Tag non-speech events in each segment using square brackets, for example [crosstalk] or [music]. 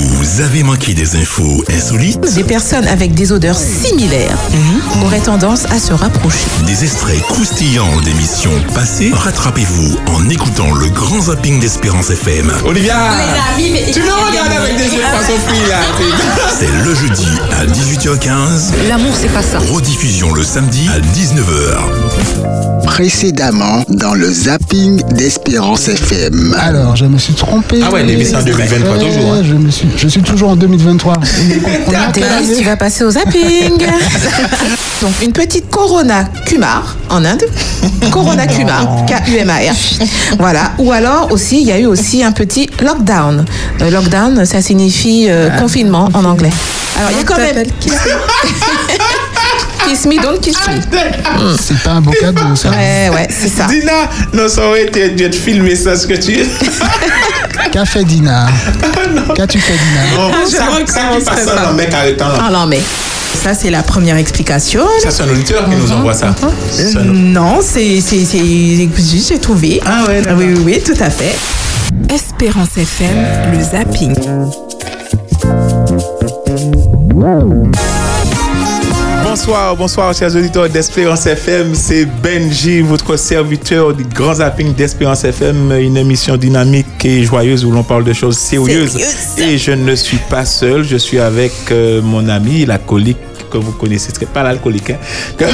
Vous avez manqué des infos insolites Des personnes avec des odeurs similaires auraient tendance à se rapprocher. Des extraits croustillants d'émissions passées Rattrapez-vous en écoutant le grand zapping d'Espérance FM. Olivia Tu me regardes avec des yeux de poisson frit là C'est le jeudi à 18h15. L'amour, c'est pas ça. Rediffusion le samedi à 19h. Précédemment, dans le zapping d'Espérance FM. Alors, je me suis trompé. Ah ouais, l'émission 2023 Ouais, toujours, hein. Je, me suis, je suis toujours en 2023. On [laughs] est en quelle Denise, année tu vas passer au zapping. [laughs] Donc, une petite Corona Kumar en Inde. Corona Kumar, K-U-M-A-R. Voilà. Ou alors aussi, il y a eu aussi un petit lockdown. Euh, lockdown, ça signifie euh, confinement en anglais. Alors, il y a quand même. [laughs] Kiss me, don't kiss me. C'est pas un beau cadeau, ça. Ouais, ouais, c'est ça. Dina, non, ça aurait été de te filmer ça, ce que tu... [laughs] Qu'a fait Dina? Qu'as-tu fait, Dina? Non, ça, j'aimerais ça qui passe ça mec arrêtant là. Ah non, mais ça, c'est la première explication. Ça, c'est un auditeur qui nous envoie ça. Un- Non, c'est juste j'ai trouvé. Ah ouais, oui, oui, oui, tout à fait. Espérance FM, le zapping. Bonsoir, bonsoir, chers auditeurs d'Espérance FM. C'est Benji, votre serviteur du grand zapping d'Espérance FM, une émission dynamique et joyeuse où l'on parle de choses sérieuses. Et je ne suis pas seul, je suis avec euh, mon ami, l'alcoolique que vous connaissez, c'est pas l'alcoolique. Hein.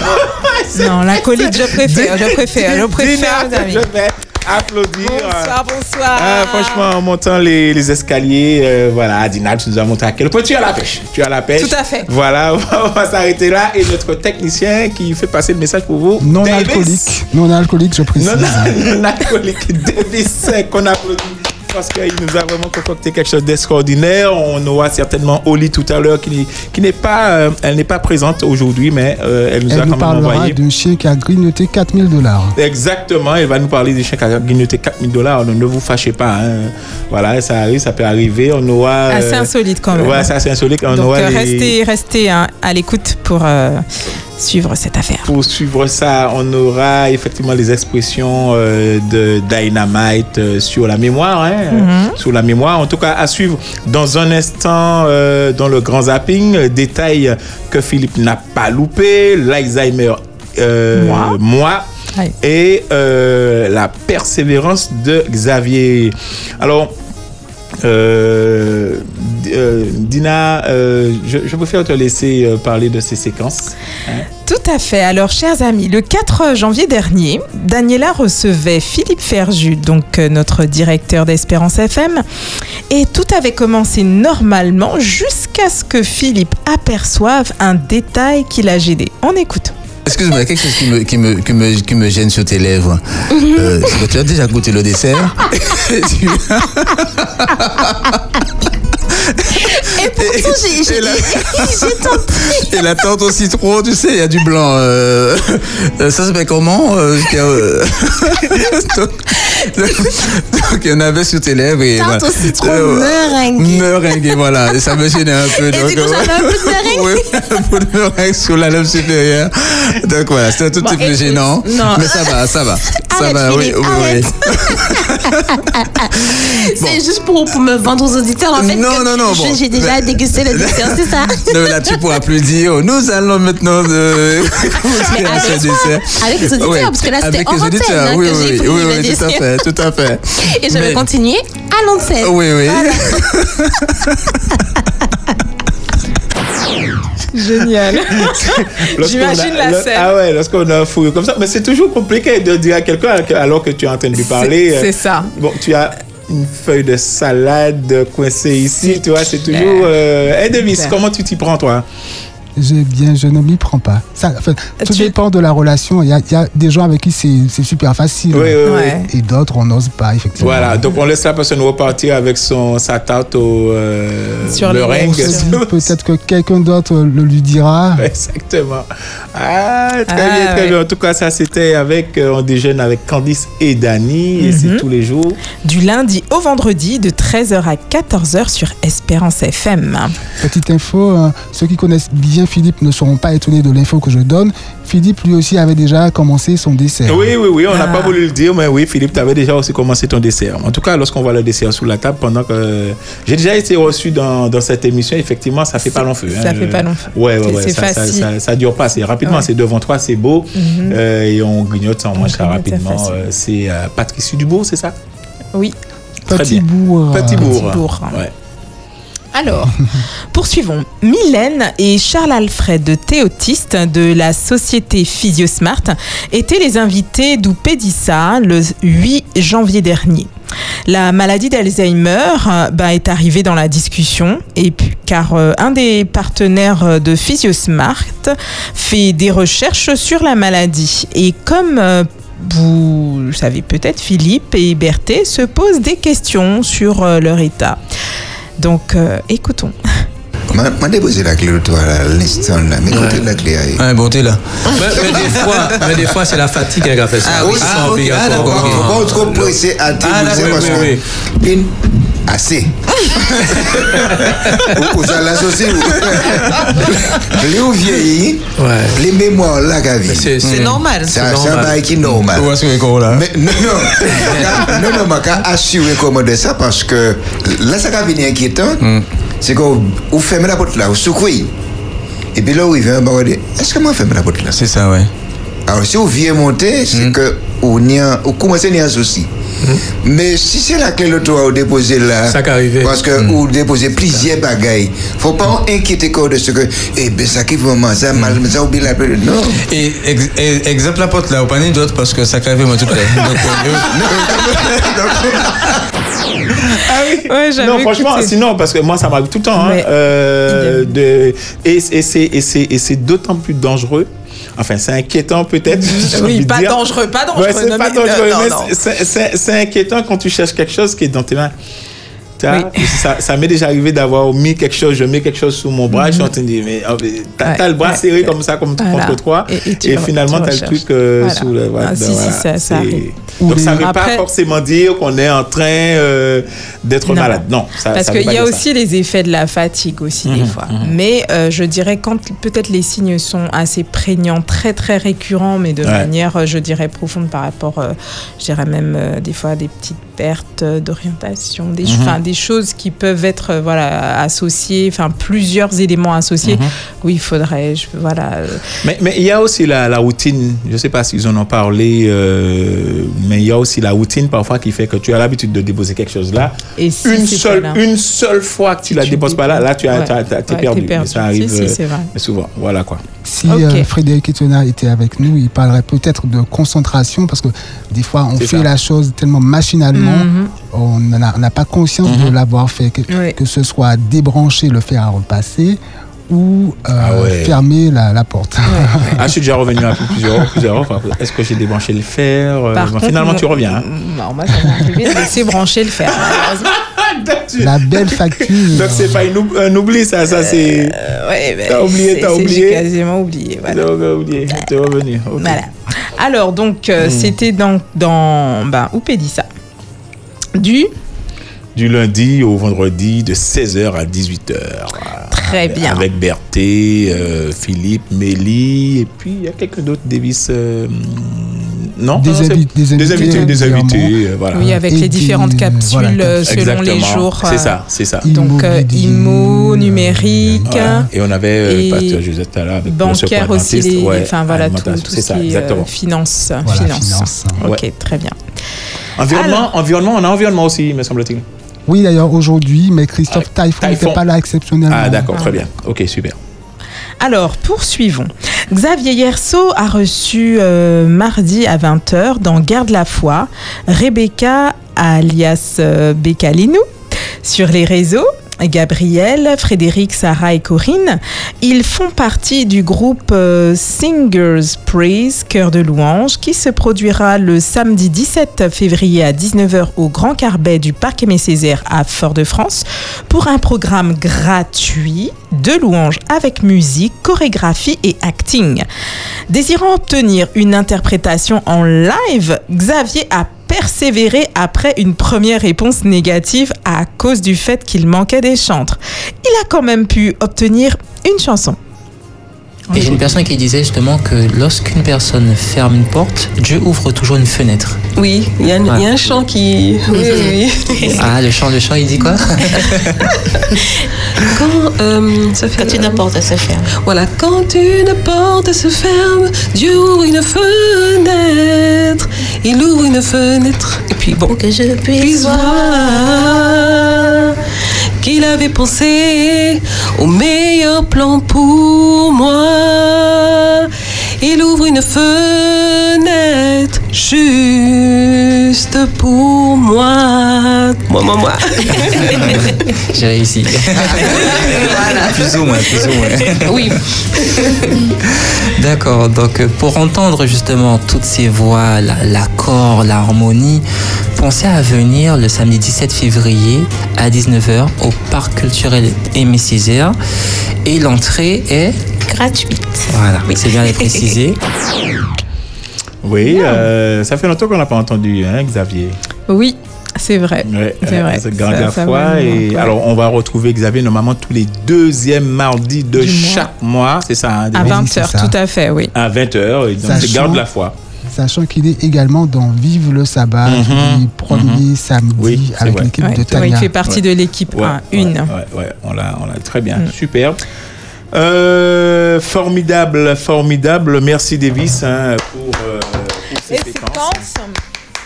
Non, l'alcoolique, je [laughs] préfère, je préfère, je préfère, Dina, je vais applaudir. Bonsoir, bonsoir. Ah, franchement, en montant les, les escaliers, euh, voilà, Dina, tu nous as montré à quel point tu as la pêche. Tu as la pêche. Tout à fait. Voilà, [laughs] on va s'arrêter là. Et notre technicien qui fait passer le message pour vous. Non Davis. alcoolique. Non alcoolique, je précise. Non, non, non alcoolique. Davis, qu'on applaudit. Parce qu'il nous a vraiment concocté quelque chose d'extraordinaire. On aura certainement Oli tout à l'heure qui, n'est- qui n'est pas, euh, elle n'est pas présente aujourd'hui, mais euh, elle nous a Elle quand nous même parlera envoyé. d'un chien qui a grignoté 4000 dollars. Exactement, elle va nous parler des chiens qui ont grignoté 4000 dollars. Ne vous fâchez pas. hein. Voilà, ça arrive, ça peut arriver. On aura. Assez euh, insolite quand même. Ouais, c'est assez insolite. On Donc aura les- restez, restez hein, à l'écoute pour euh, suivre cette affaire. Pour suivre ça, on aura effectivement les expressions euh, de Dynamite euh, sur la mémoire. hein, euh, Sur la mémoire. En tout cas, à suivre dans un instant dans le grand zapping. Détail que Philippe n'a pas loupé. L'Alzheimer, Moi. Et euh, la persévérance de Xavier. Alors, euh, euh, Dina, euh, je, je préfère te laisser euh, parler de ces séquences. Tout à fait. Alors, chers amis, le 4 janvier dernier, Daniela recevait Philippe Ferjus, donc notre directeur d'Espérance FM, et tout avait commencé normalement jusqu'à ce que Philippe aperçoive un détail qui l'a gêné. On écoute. Excuse-moi, il y a quelque chose qui me, qui me, qui me, qui me gêne sur tes lèvres. Euh, c'est que tu as déjà goûté le dessert. [laughs] Et pourtant, j'ai- la-. [laughs] Et la tarte au citron, tu sais, il y a du blanc. euh, [laughs] euh, ça s'appelle comment euh, euh, donc, il y en avait sur tes lèvres. Et, Tarte au citron Euh, meringuée. Meringuée, voilà. Et ça me gênait un peu. Et donc, du coup, euh, j'avais un peu de meringue. Oui, un peu de meringue sur la lèvre supérieure. [laughs] Donc voilà, c'était un tout petit peu gênant. non. Mais ça va, ça va. ça va, oui, Philippe, oui, oui. [laughs] C'est juste pour, pour me vendre aux auditeurs en fait. Non, non, non, bon. J'ai déjà dégusté le dessert, c'est ça [laughs] Non, là, tu pourras plus dire. Nous allons maintenant de. Mais avec ce dessert. avec les auditeurs, Oui, parce que là, c'était avec en les antenne auditeurs, hein, oui, que oui, oui, oui, tout à fait, tout à fait. Et je vais continuer à l'antenne. Oui, oui. Génial. [laughs] J'imagine la scène. Ah ouais, lorsqu'on a un fou comme ça. Mais c'est toujours compliqué de dire à quelqu'un que- alors que tu es en train de lui parler. C'est- euh, c'est ça. Bon, tu as une feuille de salade coincée ici, tu vois, c'est toujours. Euh... Eh, Super. comment tu t'y prends, toi? Je, bien, je ne m'y prends pas. Ça, enfin, tout Tu- dépend de la relation. Il y a, il y a des gens avec qui c'est super facile. Oui, oui. Ouais. Et d'autres, on n'ose pas, effectivement. Voilà, donc on laisse la personne repartir avec son, sa tarte au euh, Sur meringue. peut-être que quelqu'un d'autre le lui dira. [laughs] Exactement. Ah, très Ah, bien, très ouais. bien. En tout cas, ça, c'était avec, euh, on déjeune avec Candice et Dani, et Mhm. c'est tous les jours. Du lundi au vendredi, de 13h à 14h sur Espérance FM. Petite info, euh, ceux qui connaissent bien Philippe ne seront pas étonnés de l'info que je donne. Philippe, lui aussi, avait déjà commencé son dessert. Oui, oui, oui, on n'a Ah. pas voulu le dire, mais oui, Philippe, tu avais déjà aussi commencé ton dessert. En tout cas, lorsqu'on voit le dessert sous la table, pendant que j'ai déjà été reçu dans, dans cette émission, effectivement, ça fait pas long feu. ça hein. fait pas long feu. Ouais, ouais, C'est- ouais. c'est Ça, ça, facile. ça, ça dure pas, c'est rapidement, Ouais. c'est devant toi, c'est beau. Mhm. Euh, et on grignote ça, on mange ça ça rapidement. Euh, c'est euh, Patrice Dubourg, c'est ça? Oui. Très Petit bien. bourg. euh, Petit bourg. Petit bourg. Ouais. Alors, poursuivons. Mylène et Charles-Alfred Théotiste de la société Physiosmart étaient les invités d'Oupédissa le 8 janvier dernier. La maladie d'Alzheimer bah, est arrivée dans la discussion car euh, un des partenaires de Physiosmart fait des recherches sur la maladie et comme euh, vous savez peut-être, Philippe et Berthet se posent des questions sur euh, leur état. Donc, euh, écoutons. [laughs] M'a m'a déposé la clé au toit à l'instant mais côté de la clé aille. Ouais, bon, t'es là. Mais, mais des fois, mais des fois c'est la fatigue qui a fait ça. Ah oui, C'est ah, ok. obligatoire. Ah, d'accord. Faut pas trop presser à Ah, déposer que assez. [laughs] [laughs] Ou- Ou ça l'associe. ou- Les ou vieillis, les mémoires là qu'a. C'est normal. C'est un c'est un normal. bail qui est normal. Que qu'on là? Mais non, non, [laughs] non, non, mais qu'à assurer comment de ça parce que là, ça va venir inquiétant, c'est qu'on vous fermez la porte là, vous secouez. Et puis là, où il vient, bah, on va dire, est-ce que moi ferme la porte là? C'est ça, ouais. Alors, si vous venez monter, c'est que vous, n'y a- vous commencez à y avoir un souci. Mais si c'est la clé de toit, vous déposez là. Ça. Parce que vous déposez plusieurs bagailles. Faut pas inquiéter quoi de ce que, eh ben, ça qui vraiment, ça mal, ça oublie la période. Non. Et, ex- et- exemple la porte là, ou pas ni d'autres parce que ça crève moi tout plaît. Donc, [laughs] Ah oui Ouais, j'avais non, franchement, écouté. sinon, parce que moi, ça m'arrive tout le temps. hein, euh, de, et et c'est et c'est- et c'est d'autant plus dangereux. Enfin, c'est inquiétant peut-être. Oui, pas dire. dangereux, pas dangereux. Ouais, c'est non, pas dangereux, mais c'est c'est inquiétant quand tu cherches quelque chose qui est dans tes mains. Oui. Ça, ça m'est déjà arrivé d'avoir mis quelque chose, je mets quelque chose sous mon bras, je suis en train de dire, mais mais t'as Ouais, le bras ouais, serré ouais. comme ça, comme Voilà. contre toi, Et- et, et tu finalement t'as le truc euh, Voilà. sous le. Ah, si, si, ça- ça c'est- arrive. Ou Donc ça ne veut pas forcément dire qu'on est en train euh, d'être malade. Non, ça, Parce qu'il y a aussi les effets de la fatigue aussi des fois. Mais euh, je dirais quand peut-être les signes sont assez prégnants, très très récurrents, mais de manière, je dirais, profonde par rapport, je dirais même des fois des petites pertes d'orientation, des, Mhm. des choses qui peuvent être euh, voilà, associées, enfin plusieurs éléments associés. Mhm. Oui, il faudrait, je, voilà. euh, Mais mais il y a aussi la, la routine, je ne sais pas s'ils en ont parlé, euh, mais il y a aussi la routine parfois qui fait que tu as l'habitude de déposer quelque chose là. Et si une, seule, une seule fois que tu la tu déposes pas là, là tu as, Ouais. Ouais, perdu. perdu. Mais ça arrive Si, si, euh, c'est vrai. souvent. Voilà quoi. Si euh, Frédéric Etona était avec nous, il parlerait peut-être de concentration parce que des fois on fait ça. la chose tellement machinalement, Mhm. on n'a on n'a pas conscience de Mhm. l'avoir fait, que, Oui. que ce soit débrancher, le fer à repasser ou euh, Ah ouais. fermer la, la porte. [laughs] Ah, je suis déjà revenu un peu plusieurs, plusieurs fois. Est-ce que j'ai débranché le fer Euh, Par bon, contre, Finalement, tu reviens. hein. Non, moi, laisser brancher le fer. malheureusement. La belle facture. Donc, c'est pas une un oubli, ça. ça c'est. Euh, ouais, ben, T'as oublié, t'as oublié. J'ai quasiment oublié. Voilà. T'es oublié, t'es revenu. Voilà. Alors, donc, Hmm. euh, c'était dans, dans ben, Oupédissa. Du Du lundi au vendredi de 16h à 18h. Très bien. Avec Berthé, euh, Philippe, Mélie, et puis il y a quelques d'autres, Davis. euh, non Des non, c'est- invi- des des invités, invités, des invités, euh, voilà. Oui, avec Et les différentes capsules voilà, euh, selon les Exactement. jours. C'est euh, ça, c'est ça. Donc, euh, IMO, numérique, Voilà. Et on avait Pasteur Josette là avec bancaire aussi, les, Ouais, enfin voilà, tout, tout ce ça, qui est euh, exactement. finance. Voilà, finance. finance. Ok, Ouais. très bien. Environnement, environnement, on a environnement aussi, me semble-t-il. Oui, d'ailleurs, aujourd'hui, mais Christophe Ah, n'était pas là exceptionnellement. Ah, d'accord, très bien. Ok, super. Alors, poursuivons. Xavier Yerso a reçu euh, mardi à 20h dans Garde la foi Rebecca alias euh, Becalinou sur les réseaux. Gabriel, Frédéric, Sarah et Corinne, ils font partie du groupe euh, Singers Praise Cœur de louange qui se produira le samedi 17 février à 19h au Grand Carbet du Parc Aimé Césaire à Fort-de-France pour un programme gratuit de louanges avec musique, chorégraphie et acting. Désirant obtenir une interprétation en live, Xavier a persévéré après une première réponse négative à cause du fait qu'il manquait des chantres. Il a quand même pu obtenir une chanson. Et j'ai une personne qui disait justement que lorsqu'une personne ferme une porte, Dieu ouvre toujours une fenêtre. Oui, il y, a un- il y a un chant qui. Oui, oui, oui. [laughs] Ah, le chant, le chant, il dit quoi? [laughs] Quand, euh, ça fait, Quand une porte se ferme. Voilà, quand une porte se ferme, Dieu ouvre une fenêtre. Il ouvre une fenêtre. Et puis bon, Pour que je puisse puisse voir. Qu'il avait pensé au meilleur plan pour moi. Il ouvre une fenêtre juste pour moi. Moi, moi, moi. [laughs] J'ai réussi. plus ou moins, plus ou moins. Oui. [laughs] D'accord, donc euh, pour entendre justement toutes ces voix, la- l'accord, l'harmonie, pensez à venir le samedi 17 février à 19h au Parc culturel Aimé Césaire et l'entrée est... Gratuite. Voilà, c'est bien de préciser. [laughs] Oui, euh, ça fait longtemps qu'on n'a pas entendu, hein, Xavier. Oui, c'est vrai. Ouais, C'est euh, vrai. C'est la ça foi. Et alors, on va retrouver Xavier normalement tous les deuxièmes mardis de Du chaque mois. C'est ça, hein, À David 20h, c'est ça. tout à fait, oui. À 20h. Et donc, c'est Garde la foi. Sachant qu'il est également dans Vive le sabbat, Mhm, les premiers samedis Oui, avec l'équipe Ouais, de ouais, Tania. il fait partie Ouais. de l'équipe Ouais, 1, une. Ouais, on l'a, on l'a très bien. Super. Euh, formidable, formidable. Merci, Davis, hein, pour, euh, pour ces séquences.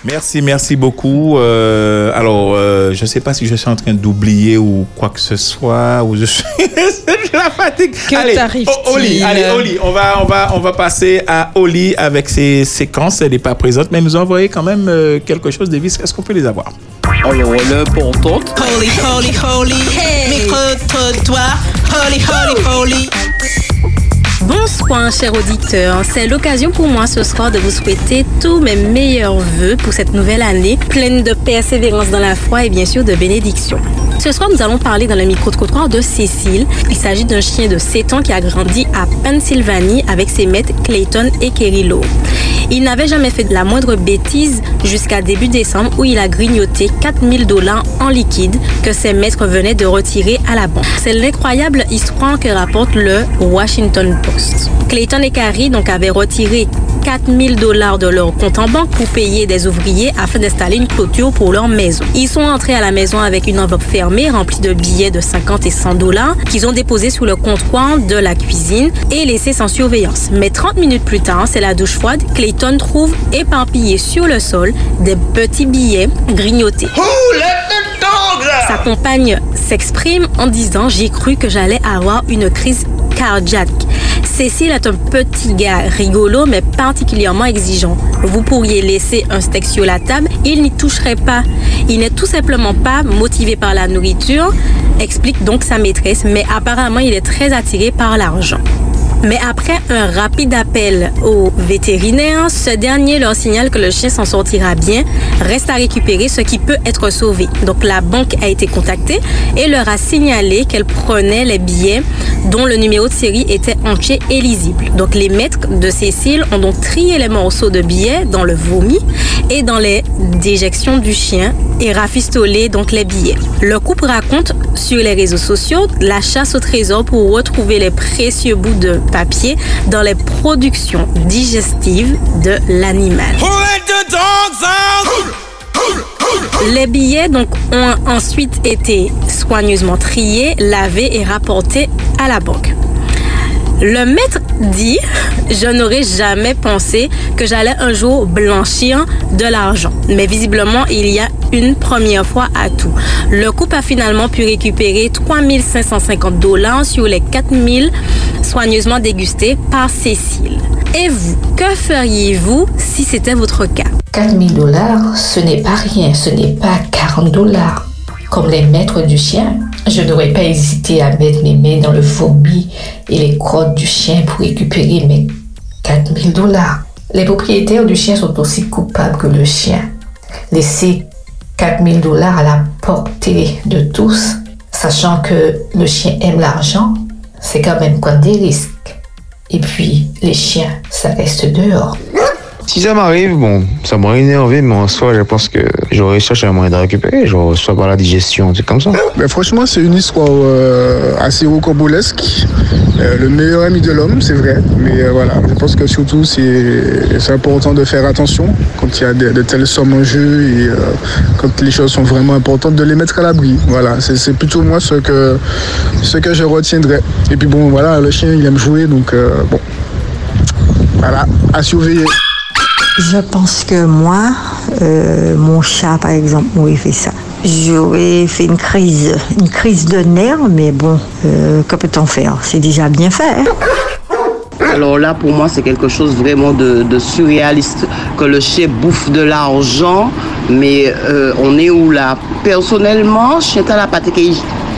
Merci, merci beaucoup. Euh, alors, euh, je ne sais pas si je suis en train d'oublier ou quoi que ce soit. Ou je suis... [laughs] J'ai la fatigue. Que allez, Oli, allez, Oli, on va, on va, on va passer à Oli avec ses séquences. Elle n'est pas présente, mais elle nous a envoyé quand même euh, quelque chose. Davis, est-ce qu'on peut les avoir? Alors, l'important, Holy, holy, holy. Micro-trottoir. Holy, holy, holy. Bonsoir, chers auditeurs. C'est l'occasion pour moi ce soir de vous souhaiter tous mes meilleurs voeux pour cette nouvelle année, pleine de persévérance dans la foi et bien sûr de bénédiction. Ce soir, nous allons parler dans le micro-trottoir de Cécile. Il s'agit d'un chien de 7 ans qui a grandi à Pennsylvanie avec ses maîtres Clayton et Kerillo. Il n'avait jamais fait de la moindre bêtise jusqu'à début décembre où il a grignoté 4000 dollars en liquide que ses maîtres venaient de retirer à la banque. C'est l'incroyable histoire que rapporte le Washington Post. Clayton et Carrie donc avaient retiré 4000 dollars de leur compte en banque pour payer des ouvriers afin d'installer une clôture pour leur maison. Ils sont entrés à la maison avec une enveloppe fermée remplie de billets de 50 et 100 dollars qu'ils ont déposés sur le comptoir de la cuisine et laissés sans surveillance. Mais 30 minutes plus tard, c'est la douche froide, Clayton trouve éparpillés sur le sol des petits billets grignotés. Sa compagne s'exprime en disant J'ai cru que j'allais avoir une crise Cécile est un petit gars rigolo mais particulièrement exigeant. Vous pourriez laisser un steak sur la table, il n'y toucherait pas. Il n'est tout simplement pas motivé par la nourriture, explique donc sa maîtresse, mais apparemment il est très attiré par l'argent. Mais après un rapide appel au vétérinaire, ce dernier leur signale que le chien s'en sortira bien, reste à récupérer ce qui peut être sauvé. Donc la banque a été contactée et leur a signalé qu'elle prenait les billets dont le numéro de série était entier et lisible. Donc les maîtres de Cécile ont donc trié les morceaux de billets dans le vomi et dans les déjections du chien et rafistolé donc les billets. Le couple raconte sur les réseaux sociaux la chasse au trésor pour retrouver les précieux bouts de papier dans les productions digestives de l'animal. Les billets donc ont ensuite été soigneusement triés, lavés et rapportés à la banque. Le maître dit Je n'aurais jamais pensé que j'allais un jour blanchir de l'argent. Mais visiblement, il y a une première fois à tout. Le couple a finalement pu récupérer 3550 dollars sur les 4000 soigneusement dégustés par Cécile. Et vous, que feriez-vous si c'était votre cas? 4000 dollars, ce n'est pas rien, ce n'est pas 40 dollars. Comme les maîtres du chien, je n'aurais pas hésité à mettre mes mains dans le vomi et les crottes du chien pour récupérer mes 4000 dollars. Les propriétaires du chien sont aussi coupables que le chien. Laisser 4000 dollars à la portée de tous, sachant que le chien aime l'argent, c'est quand même prendre des risques. Et puis, les chiens, ça reste dehors. Si ça m'arrive, bon, ça m'aurait énervé, mais en soi, je pense que j'aurais cherché un moyen de récupérer, genre, soit par la digestion, c'est comme ça. Mais franchement, c'est une histoire euh, assez rocambolesque. Euh, le meilleur ami de l'homme, c'est vrai. Mais euh, voilà, je pense que surtout, c'est important de faire attention quand il y a de, telles sommes en jeu et euh, quand les choses sont vraiment importantes, de les mettre à l'abri. Voilà, c'est c'est plutôt moi ce que, ce que je retiendrai. Et puis bon, voilà, le chien, il aime jouer, donc euh, bon. Voilà, à surveiller. Je pense que moi, euh, mon chat par exemple, m'aurait fait ça. J'aurais fait une crise, une crise de nerfs, mais bon, euh, que peut-on faire? C'est déjà bien fait. hein. Alors là, pour moi, c'est quelque chose vraiment de, surréaliste que le chien bouffe de l'argent. Mais euh, on est où là? Personnellement, chien à la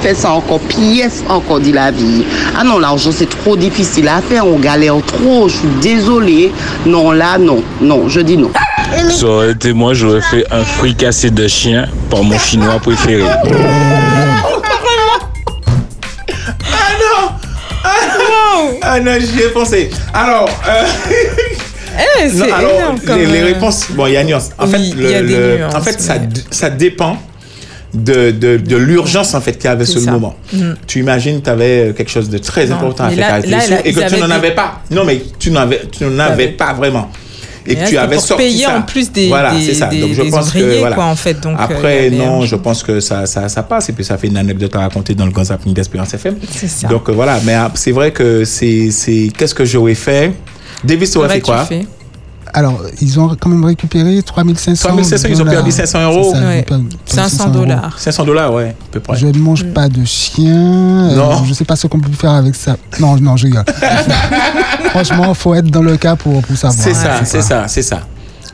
fait ça encore pire, encore dit la vie. Ah non, l'argent, c'est trop difficile à faire. On galère trop. Je suis désolée. Non, là, non. Non, je dis non. Ça aurait été moi, j'aurais fait un fricassé de chien par mon chinois préféré. Ah non Ah non Ah non, j'y ai pensé. Alors, euh, [laughs] Eh, non, alors, énorme les, les réponses, bon, il y a nuance. En Oui, fait, il y a le- des le- nuances, en fait ça, ça dépend de, de, de l'urgence en fait qu'il y avait ce moment. Mhm. Tu imagines, tu avais quelque chose de très Non, important à faire là- avec là, les sous là, et que tu n'en avais pas. Non, mais tu n'en avais, tu n'en avais pas vraiment. Et Mais que là, tu avais pour sorti payer ça. en plus des- voilà, c'est ça. des- Donc je pense que voilà. quoi, en fait. Donc, euh, Après, non, un- je pense que ça, ça, ça passe et puis ça fait une anecdote à raconter dans le grand zapping d'Espérance FM. C'est ça. Donc euh, voilà, mais ah, c'est vrai que c'est, c'est, qu'est-ce que j'aurais fait? Davis aurait fait quoi? Alors, ils ont quand même récupéré 3500 3500, ils ont perdu 500 euros. Ça, ils ont Ouais. perdu 500 euros. dollars. 500 dollars, ouais, à peu près. Je ne mange pas de chien. euh, Non. je sais pas ce qu'on peut faire avec ça. Non, non, je rigole. [laughs] Franchement, faut être dans le cas pour, pour savoir. C'est ça, quoi. c'est ça, c'est ça.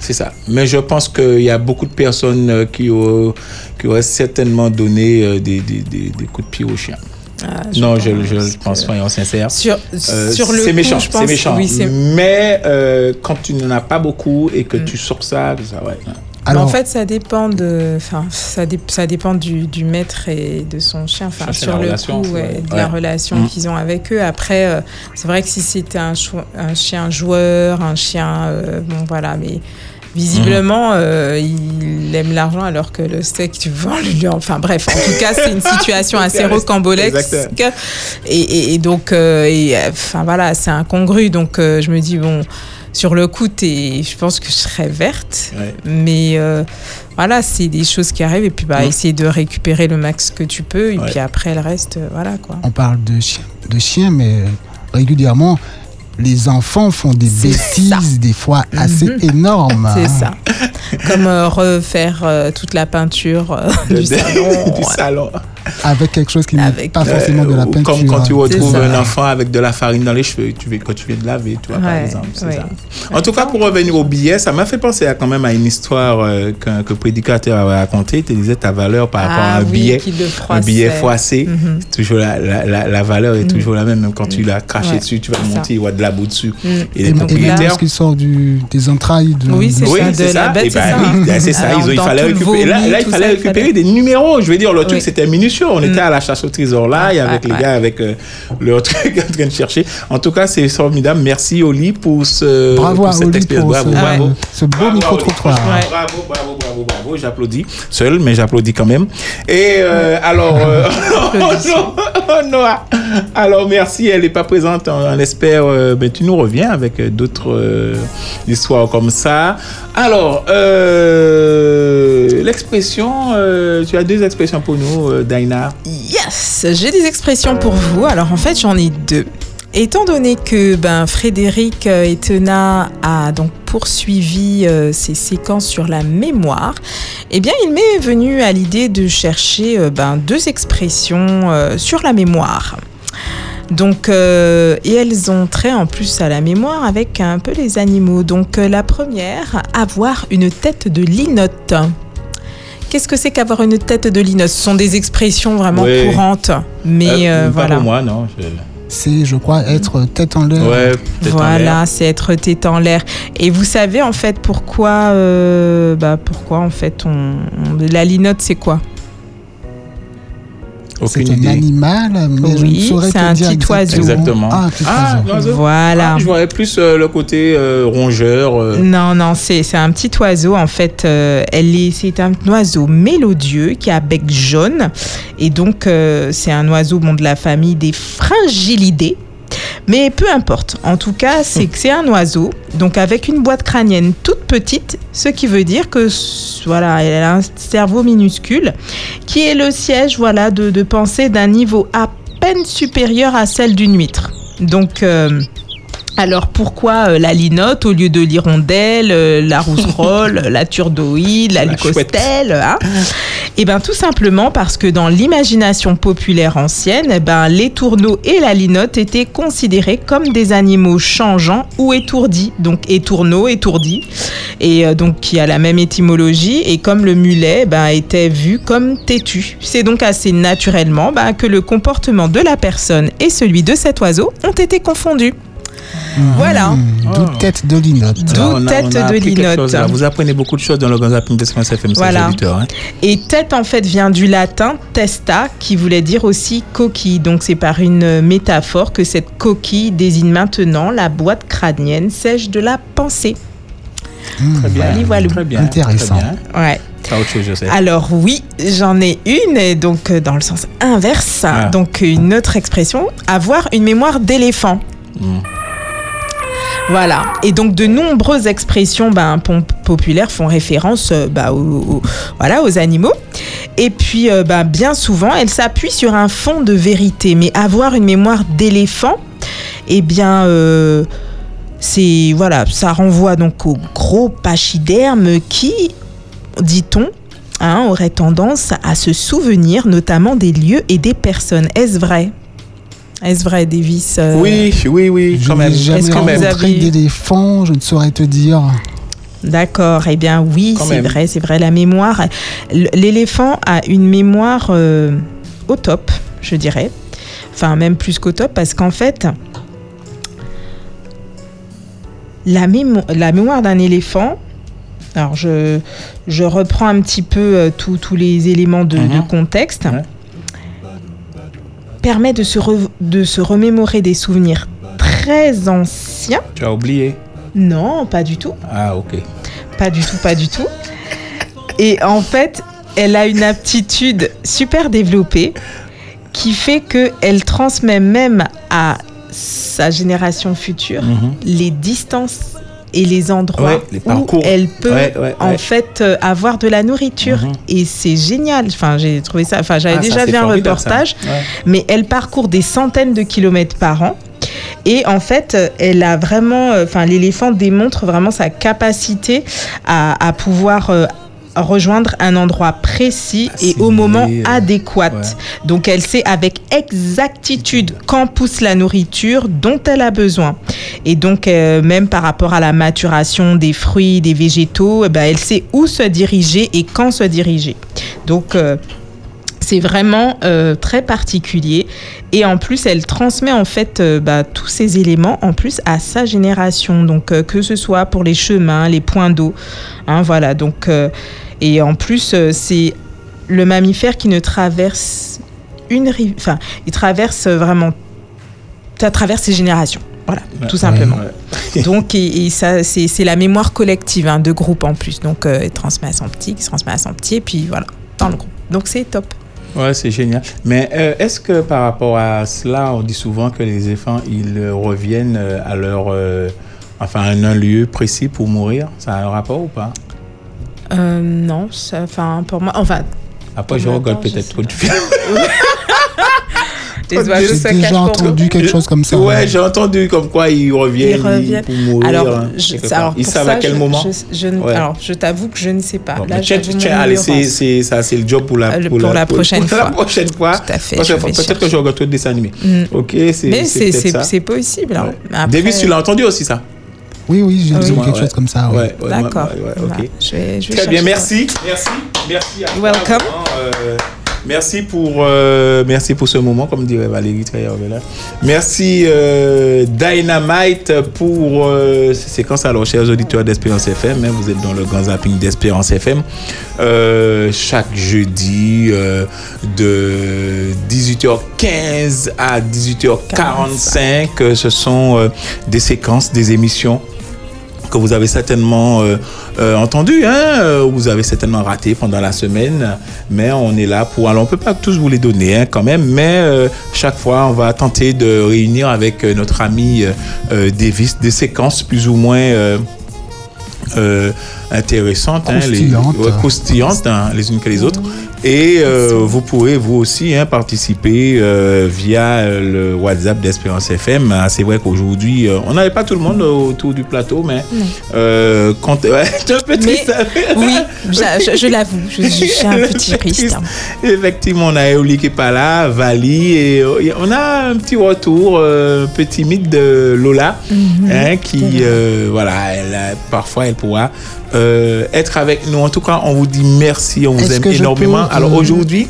C'est ça. Mais je pense qu'il y a beaucoup de personnes euh, qui, auraient- qui auraient certainement donné euh, des, des, des, des coups de pied aux chiens. je non, je, pense, soyons sincères. Sur- sur le c'est coup, méchant, je pense- c'est méchant. oui, c'est- Mais euh, quand tu n'en as pas beaucoup et que tu sors ça, ça ouais. Mais en fait, ça dépend de, enfin, ça, dé- ça dépend du, du maître et de son chien. Enfin, sur la le relation, coup, ouais, ouais. de la Ouais. relation Mm. qu'ils ont avec eux. Après, euh, c'est vrai que si c'était un, chou- un chien joueur, un chien, euh, bon voilà, mais visiblement, euh, il aime l'argent alors que le steak, tu vends lui. Enfin bref, en tout cas, c'est une [laughs] situation assez rocambolesque. Et, et- et donc, euh, et, enfin voilà, c'est incongru. Donc, euh, je me dis bon, sur le coup, t'es- je pense que je serais verte, Ouais. mais euh, voilà, c'est des choses qui arrivent. Et puis, bah, essayer de récupérer le max que tu peux. Et Ouais. puis après, le reste, euh, voilà quoi. On parle de chiens, de chiens, mais régulièrement, les enfants font des bêtises, des fois assez Mhm. énormes. C'est ça. Comme euh, refaire euh, toute la peinture euh, salon. [laughs] du salon. Avec quelque chose qui n'est pas forcément de la Euh, peinture. Comme quand tu retrouves C'est ça. un enfant avec de la farine dans les cheveux, tu veux, quand tu viens de laver, tu vois, par exemple. c'est ouais. ça. En tout cas, pour revenir au billet, ça m'a fait penser à, quand même à une histoire euh, qu'un que le prédicateur avait racontée. Il te disait ta valeur par rapport Ah à un oui, billet. un billet froissé, Mhm. c'est toujours la, la, la, la valeur est Mhm. toujours la même. Même quand tu l'as craché Ouais, dessus, tu vas monter, il y aura de la boue dessus. Mhm. Et les Et, propriétaires. parce qu'il sort du, des entrailles de. Oui, c'est Oui, ça, de la bête, c'est ben ça. oui, c'est ça. Il fallait récupérer. Là, il fallait récupérer des numéros. Je veux dire, le truc, c'était On était à la chasse au trésor là, et avec Ah, les ouais. gars, avec euh, leur [laughs] truc en train de chercher. En tout cas, c'est formidable. Merci, Oli, pour, ce, Bravo pour à cette Oli expérience. pour Bravo, ce, bravo. ce beau micro-trottoir. Bravo, bravo, bravo, bravo. J'applaudis. Seul, mais j'applaudis quand même. Et euh, alors, euh, [laughs] [laughs] non, alors merci. Elle n'est pas présente. On, on espère. euh, ben, tu nous reviens avec euh, d'autres euh, histoires comme ça. Alors, euh, l'expression. euh, tu as deux expressions pour nous, euh, Yes, j'ai des expressions pour vous. Alors en fait, j'en ai deux. Étant donné que ben, Frédéric euh, Etena a donc poursuivi euh, ses séquences sur la mémoire, eh bien, il m'est venu à l'idée de chercher euh, ben, deux expressions euh, sur la mémoire. Donc, euh, et elles ont trait en plus à la mémoire avec un peu les animaux. Donc, euh, la première, avoir une tête de linotte. Qu'est-ce que c'est qu'avoir une tête de linotte Ce sont des expressions vraiment Oui. courantes, mais Euh, euh, pas voilà. pour moi, non. je- C'est, je crois, être tête en l'air. Ouais. Voilà, c'est être tête en l'air. Et vous savez en fait pourquoi, euh, bah, pourquoi en fait on, on- la linotte c'est quoi? C'est un animal, mais je ne Oui, saurais c'est te un dire petit oiseau. Exactement. Ah, un petit Ah, oiseau. Voilà. Ah, je voyais plus euh, le côté euh, rongeur. euh. Non, non, c'est c'est un petit oiseau. En fait, euh, elle est, c'est un oiseau mélodieux qui a bec jaune. Et donc, euh, c'est un oiseau bon, de la famille des fringillidés. Mais peu importe. En tout cas, c'est que c'est un oiseau, donc avec une boîte crânienne toute petite, ce qui veut dire que voilà, elle a un cerveau minuscule, qui est le siège voilà de, de pensée d'un niveau à peine supérieur à celle d'une huître. Donc euh, alors pourquoi euh, la linotte au lieu de l'hirondelle, euh, la [laughs] rousserolle, la turdoïde, la, lucostelle hein? Eh bien tout simplement parce que dans l'imagination populaire ancienne, eh ben, les tourneaux et la linotte étaient considérés comme des animaux changeants ou étourdis. Donc étourneau, étourdi, et euh, donc qui a la même étymologie. Et comme le mulet eh ben, était vu comme têtu. C'est donc assez naturellement ben, que le comportement de la personne et celui de cet oiseau ont été confondus. Voilà. D'où tête de linotte. D'où Ah, tête on a de linotte. Vous apprenez beaucoup de choses dans le Grand Zapping d'Espérance FM, Voilà. hein. Et tête, en fait, vient du latin testa, qui voulait dire aussi coquille. Donc, c'est par une métaphore que cette coquille désigne maintenant la boîte crânienne sèche de la pensée. Très bien. Voilà, voilà. Très bien. Intéressant. Très bien. Ouais. Alors oui, j'en ai une, et donc euh, dans le sens inverse. Ah. Donc une autre expression, avoir une mémoire d'éléphant. Hmm. Voilà. Et donc de nombreuses expressions ben, populaires font référence euh, bah, aux animaux. Et puis euh, bah, bien souvent, elles s'appuient sur un fond de vérité. Mais avoir une mémoire d'éléphant, eh bien, euh, c'est voilà, ça renvoie donc au gros pachyderme qui, dit-on, hein, aurait tendance à se souvenir notamment des lieux et des personnes. Est-ce vrai? Est-ce vrai, Davis euh, Oui, oui, oui, Je quand même. n'ai jamais Est-ce que vous rencontré avez- d'éléphant, je ne saurais te dire. D'accord, eh bien oui, c'est vrai, c'est vrai, la mémoire. L'éléphant a une mémoire euh, au top, je dirais. Enfin, même plus qu'au top, parce qu'en fait, la, mémo- la mémoire d'un éléphant, alors je, je reprends un petit peu euh, tous tous les éléments de, de contexte, permet de se, re- de se remémorer des souvenirs très anciens. Tu as oublié? Non, pas du tout. Ah, ok. Pas du tout, pas du tout. Et en fait, elle a une aptitude super développée qui fait qu'elle transmet même à sa génération future Mhm. les distances et les endroits Ouais, les où elle peut Ouais, ouais, en fait euh, avoir de la nourriture. Mhm. et c'est génial. Enfin j'ai trouvé ça enfin j'avais Ah, déjà vu un reportage. Mais elle parcourt des centaines de kilomètres par an. Et en fait, elle a vraiment, euh, enfin, l'éléphant démontre vraiment sa capacité à, à pouvoir euh, rejoindre un endroit précis et au moment euh, adéquat. Donc, elle sait avec exactitude quand pousse la nourriture dont elle a besoin. Et donc, euh, même par rapport à la maturation des fruits, des végétaux, eh ben, elle sait où se diriger et quand se diriger. Donc, euh, c'est vraiment euh, très particulier et en plus elle transmet en fait euh, bah, tous ces éléments en plus à sa génération donc euh, que ce soit pour les chemins les points d'eau hein, voilà donc et en plus euh, c'est le mammifère qui ne traverse une rive enfin il traverse vraiment ça traverse ses générations. Voilà Ouais, tout simplement. Ouais, [laughs] donc et, et ça c'est la mémoire collective hein, de groupe en plus. Donc euh, il transmet à son petit se transmet à son petit et puis voilà dans le groupe. Donc c'est top. Ouais, c'est génial. Mais euh, est-ce que par rapport à cela, on dit souvent que les éléphants, ils euh, reviennent euh, à leur, euh, enfin, à un lieu précis pour mourir? Ça a un rapport ou pas? Euh, non, enfin pour moi, enfin. Après, je pour regarde peut-être trop de films. [laughs] J'ai déjà pour entendu quelque chose comme ça. Ouais, j'ai entendu comme quoi ils reviennent, Ils reviennent. pour mourir. Alors, hein, je, alors, ils pour savent ça, à quel je- moment je, je ne- Ouais. Alors, je t'avoue que je ne sais pas. Bon, Là, mais tiens, allez, c'est, ça, c'est le job pour la, Euh, le- pour la prochaine pour fois. la prochaine fois. Tout à fait, peut-être que je regarde trop de dessins animés. Mm. Ok, c'est, Mais c'est- possible. hein. Davis, tu l'as entendu aussi ça? Oui, oui, j'ai Ah oui. quelque Ouais, chose comme ça. ouais. Ouais, ouais, D'accord. ouais, ouais, Voilà. ok. Je vais, je vais Très bien, merci. Merci. Merci à Welcome. euh, Merci pour, euh, merci pour ce moment, comme dirait Valérie Trayervela. Merci euh, Dynamite pour euh, ces séquences. Alors, chers auditeurs d'Espérance FM, hein, vous êtes dans le grand zapping d'Espérance FM. Euh, chaque jeudi euh, de 18h15 à 18h45, euh, ce sont euh, des séquences, des émissions que vous avez certainement euh, euh, entendu, hein, euh, vous avez certainement raté pendant la semaine, mais on est là pour. Alors, on peut pas tous vous les donner hein, quand même, mais euh, chaque fois, on va tenter de réunir avec notre ami Davis des séquences plus ou moins. euh, intéressantes, hein, les, Croustillantes. ouais, croustillantes hein, les unes que les autres. Et euh, vous pourrez vous aussi hein, participer euh, via le WhatsApp d'Espérance FM. Ah, C'est vrai qu'aujourd'hui, euh, on n'avait pas tout le monde autour du plateau, mais quand, [laughs] ouais, un peu triste. Oui, je, l'avoue, je, je suis un petit [laughs] triste. Effectivement, on a Eoli qui est pas là, Vali, et on a un petit retour un peu timide de Lola, Mhm. hein, qui, voilà, elle, a- parfois elle pourra être avec nous. En tout cas, on vous dit merci, on vous aime énormément. Alors euh, aujourd'hui,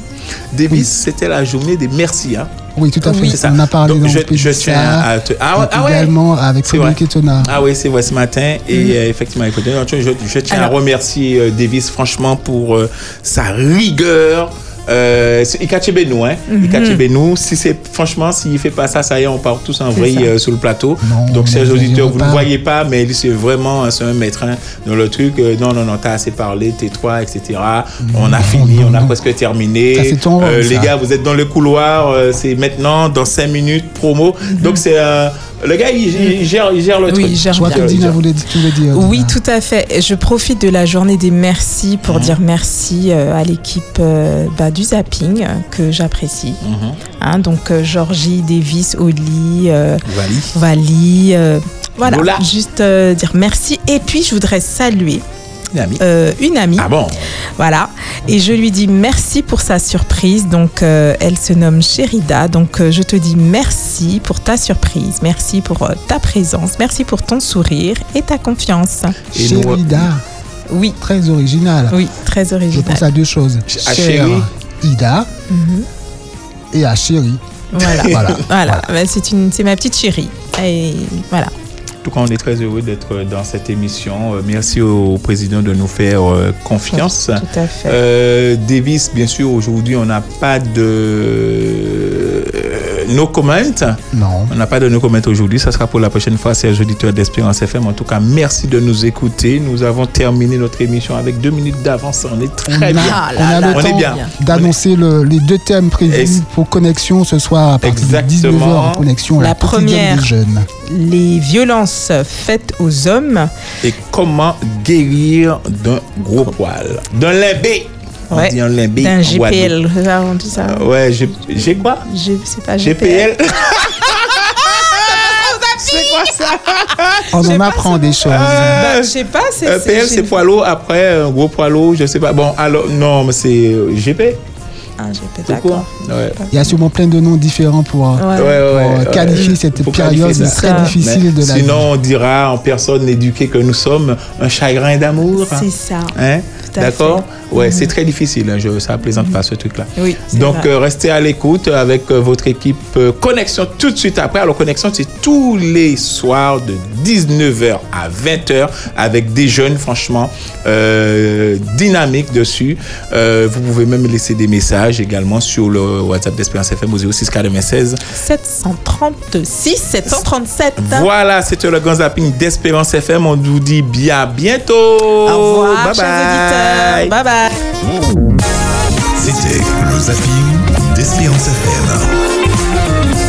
Davis, c'était la journée des merci. Hein. Oui, tout à fait. Ça. On a parlé Donc, dans je, je tiens à te... Ah, ah ouais également avec. Frédéric Etona. Ah oui, c'est vrai ce matin. Et Mhm. euh, effectivement, je, je tiens Alors- à remercier euh, Davis franchement pour euh, sa rigueur. Euh, c'est- il cache nous, hein. Il Mhm. cache nous. Si c'est franchement, s'il fait pas ça, ça y est, on part tous en vrille euh, sur le plateau. Non, Donc, chers auditeurs, vous ne voyez pas, mais c'est vraiment euh, c'est un maître hein, dans le truc. euh, non, non, non, t'as assez parlé, tais-toi, etc. on a fini, on a presque terminé. Ça, c'est ton rôle, Euh, les ça. gars, vous êtes dans le couloir. euh, c'est maintenant, dans 5 minutes, promo. Donc, c'est euh, le gars, il, il gère, il gère le Oui, truc. il gère Je vois que Dina voulait, dire. Oui, tout à fait. Je profite de la journée des merci pour dire merci euh, à l'équipe euh, bah, du zapping que j'apprécie. Mhm. Hein, donc euh, Georgie, Davis, Oli, euh, Vali. Vali. euh, voilà, Lola. juste euh, dire merci. Et puis je voudrais saluer Une amie. euh, une amie. Ah bon? Voilà. Et je lui dis merci pour sa surprise. Donc, euh, elle se nomme Sherida. Donc, euh, je te dis merci pour ta surprise. Merci pour euh, ta présence. Merci pour ton sourire et ta confiance. Et Sherida. Oui. Très original. Oui, très Je original. pense à deux choses. À Chéri. Ida Mhm. et à Chéri. Voilà. [laughs] Voilà. voilà. Bah, c'est une, c'est ma petite chérie. Et voilà. En tout cas, on est très heureux d'être dans cette émission. Euh, Merci au président de nous faire euh, confiance. Tout à fait. Euh, Davis, bien sûr, aujourd'hui, on n'a pas de euh, no comment? Non. On n'a pas de no comment aujourd'hui. Ça sera pour la prochaine fois, chers auditeurs d'Espérance FM. En tout cas, merci de nous écouter. Nous avons terminé notre émission avec deux minutes d'avance. On est très on a, bien. on a le on est temps bien. d'annoncer le- les deux thèmes prévus pour connexion ce soir à partir de Exactement. 19h en connexion. La première. Les violences faites aux hommes. Et comment guérir d'un gros poil D'un limbé. On Ouais. dit un en Guadeloupe. GPL. c'est ça, On dit ça. Euh, ouais, j'ai j'ai quoi? Sais pas. GPL. GPL [laughs] C'est quoi ça? On en apprend des choses. Bah, je sais pas. C'est, Euh, PL, c'est poids lourd. Après, un gros poids lourd, je sais pas. Bon, alors, non, mais c'est euh, GP. Ah, d'accord. Ouais. Il y a sûrement plein de noms différents pour, euh, Ouais. Ouais, pour, ouais, euh, ouais. qualifier cette Faut période qualifier ça. très difficile Mais de la vie. Sinon, on dira en personne éduquée que nous sommes un chagrin d'amour. C'est ça. Hein? D'accord? Ouais, Mhm. c'est très difficile. hein, Je, ça plaisante pas ce truc-là. Oui. Donc, euh, restez à l'écoute avec euh, votre équipe euh, Connexion tout de suite après. Alors, Connexion, c'est tous les soirs de 19h à 20h avec des jeunes, franchement, euh, dynamiques dessus. Euh, vous pouvez même laisser des messages également sur le WhatsApp d'Espérance FM au 06 96 736, 737. Voilà, c'était le grand zapping d'Espérance FM. On vous dit bien à bientôt. Au revoir, bye chers bye. auditeurs. Bye bye. C'était le zapping d'Espérance FM.